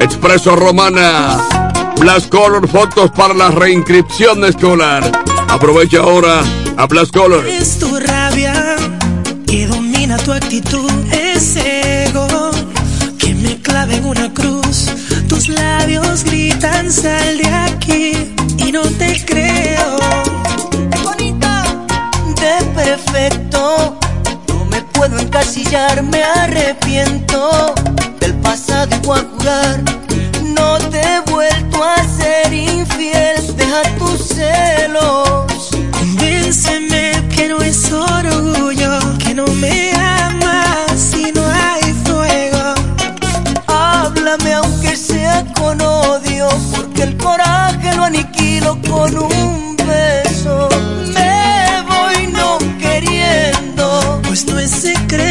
Expreso Romana. Blas Color, fotos para la reinscripción escolar. Aprovecha ahora a Blas Color. Es tu rabia que domina tu actitud, ese ego que me clava en una cruz. Tus labios gritan sal de aquí y no te creo. Bonita, de perfecto, no me puedo encasillar, me arrepiento del pasado y voy a. No te he vuelto a ser infiel, deja tus celos. Convénceme que no es orgullo, que no me amas si no hay fuego. Háblame aunque sea con odio, porque el coraje lo aniquilo con un beso. Me voy no queriendo, Pues no es secreto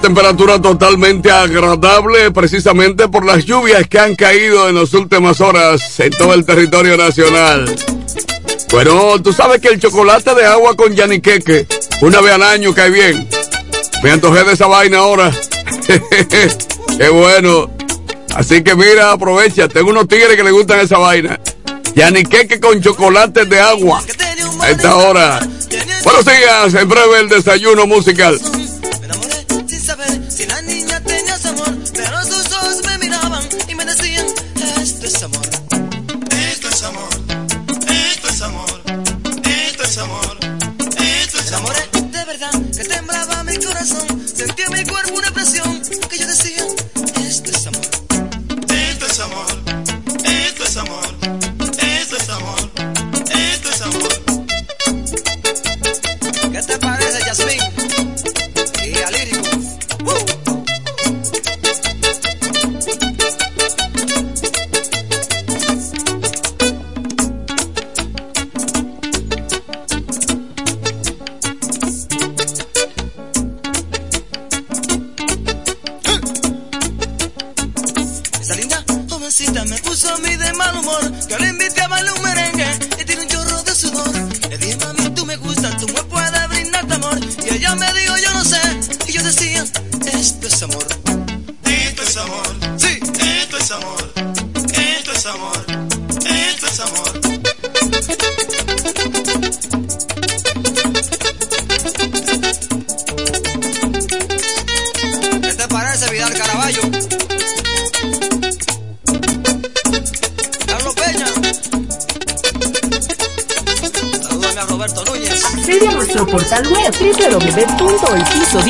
temperatura totalmente agradable precisamente por las lluvias que han caído en las últimas horas en todo el territorio nacional. Bueno, tú sabes que el chocolate de agua con yaniqueque, una vez al año cae bien. Me antojé de esa vaina ahora. Qué bueno. Así que mira, aprovecha. Tengo unos tigres que le gustan esa vaina. Yaniqueque con chocolate de agua. A esta hora. Buenos días. En breve el desayuno musical. Amor, esto es amor. De verdad que temblaba mi corazón, sentía en mi cuerpo una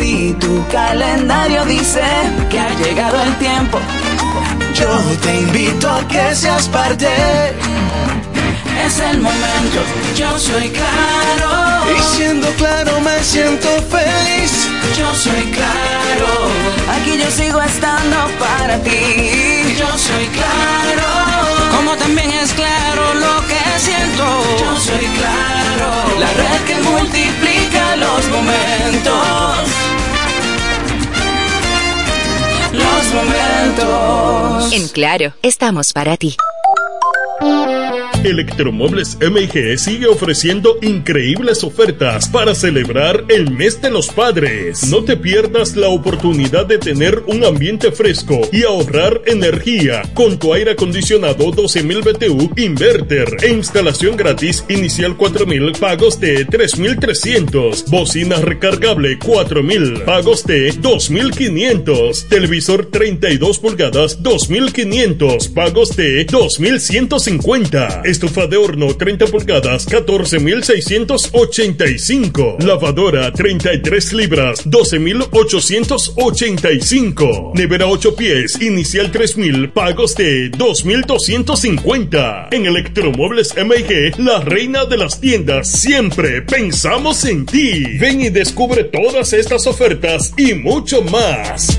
Si tu calendario dice que ha llegado el tiempo, Yo te invito a que seas parte es el momento. Yo soy claro. y siendo claro me siento feliz. Yo soy claro. aquí yo sigo estando para ti. Yo soy claro. Como también es claro lo que siento. Yo soy claro. La red que multiplica los momentos. Los momentos. En Claro, estamos para ti. Electromuebles MIG sigue ofreciendo increíbles ofertas para celebrar el mes de los padres. No te pierdas la oportunidad de tener un ambiente fresco y ahorrar energía con tu aire acondicionado 12.000 BTU inverter e instalación gratis inicial 4.000 pagos de 3.300. Bocina recargable 4.000 pagos de 2.500. Televisor 32 pulgadas 2.500 pagos de 2.150. Estufa de horno 30 pulgadas 14.685. Lavadora 33 libras 12.885. Nevera 8 pies inicial 3.000 pagos de 2.250. En Electromuebles MG, la reina de las tiendas, siempre pensamos en ti. Ven y descubre todas estas ofertas y mucho más.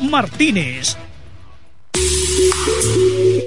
Martínez.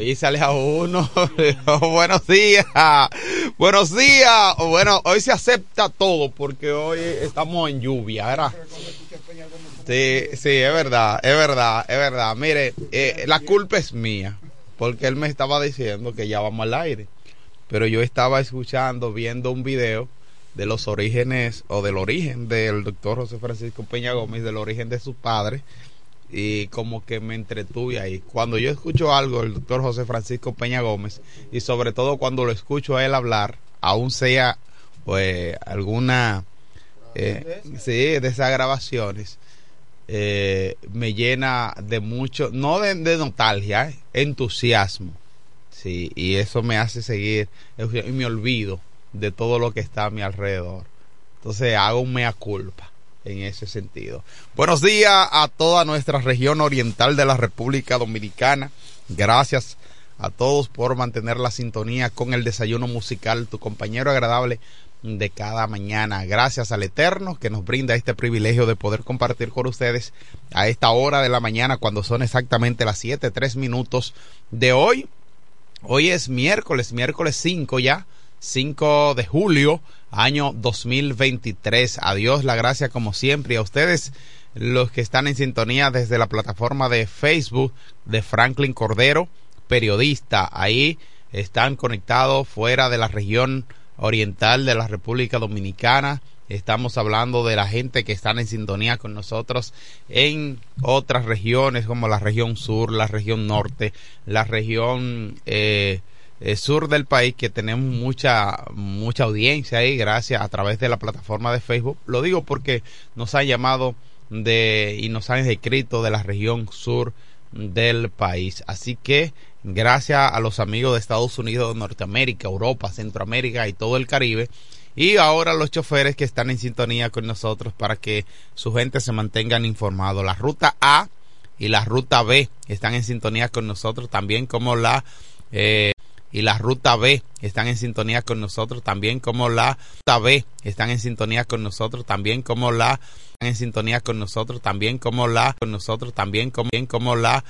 Avísale a uno. Buenos días. Buenos días. Bueno, hoy se acepta todo porque hoy estamos en lluvia, ¿verdad? Sí, sí, es verdad, es verdad, es verdad. Mire, eh, la culpa es mía porque él me estaba diciendo que ya vamos al aire. Pero yo estaba escuchando, viendo un video de los orígenes o del origen del doctor José Francisco Peña Gómez, del origen de su padre y como que me entretuve ahí. Cuando yo escucho algo del doctor José Francisco Peña Gómez y sobre todo cuando lo escucho a él hablar, aún sea pues alguna eh, sí, de esas grabaciones, eh, me llena de mucho, no de, nostalgia, eh, entusiasmo. Sí, y eso me hace seguir y me olvido de todo lo que está a mi alrededor. Entonces hago un mea culpa en ese sentido. Buenos días a toda nuestra región oriental de la República Dominicana. Gracias a todos por mantener la sintonía con el desayuno musical, tu compañero agradable de cada mañana. Gracias al Eterno que nos brinda este privilegio de poder compartir con ustedes a esta hora de la mañana cuando son exactamente las 7, 3 minutos de hoy. Hoy es miércoles, miércoles 5 ya, 5 de julio año 2023. Adiós, la gracia como siempre y a ustedes los que están en sintonía desde la plataforma de Facebook de Franklin Cordero, periodista. Ahí están conectados fuera de la región oriental de la República Dominicana. Estamos hablando de la gente que están en sintonía con nosotros en otras regiones como la región sur, la región norte, la región eh, eh, sur del país que tenemos mucha mucha audiencia ahí gracias a través de la plataforma de Facebook. Lo digo porque nos han llamado de y nos han escrito de la región sur del país. Así que gracias a los amigos de Estados Unidos, Norteamérica, Europa, Centroamérica y todo el Caribe. Y ahora los choferes que están en sintonía con nosotros para que su gente se mantengan informados. La ruta A y la ruta B están en sintonía con nosotros también como la eh, y la ruta B están en sintonía con nosotros también como la ruta B están en sintonía con nosotros también como la en sintonía con nosotros también como la con nosotros también como, la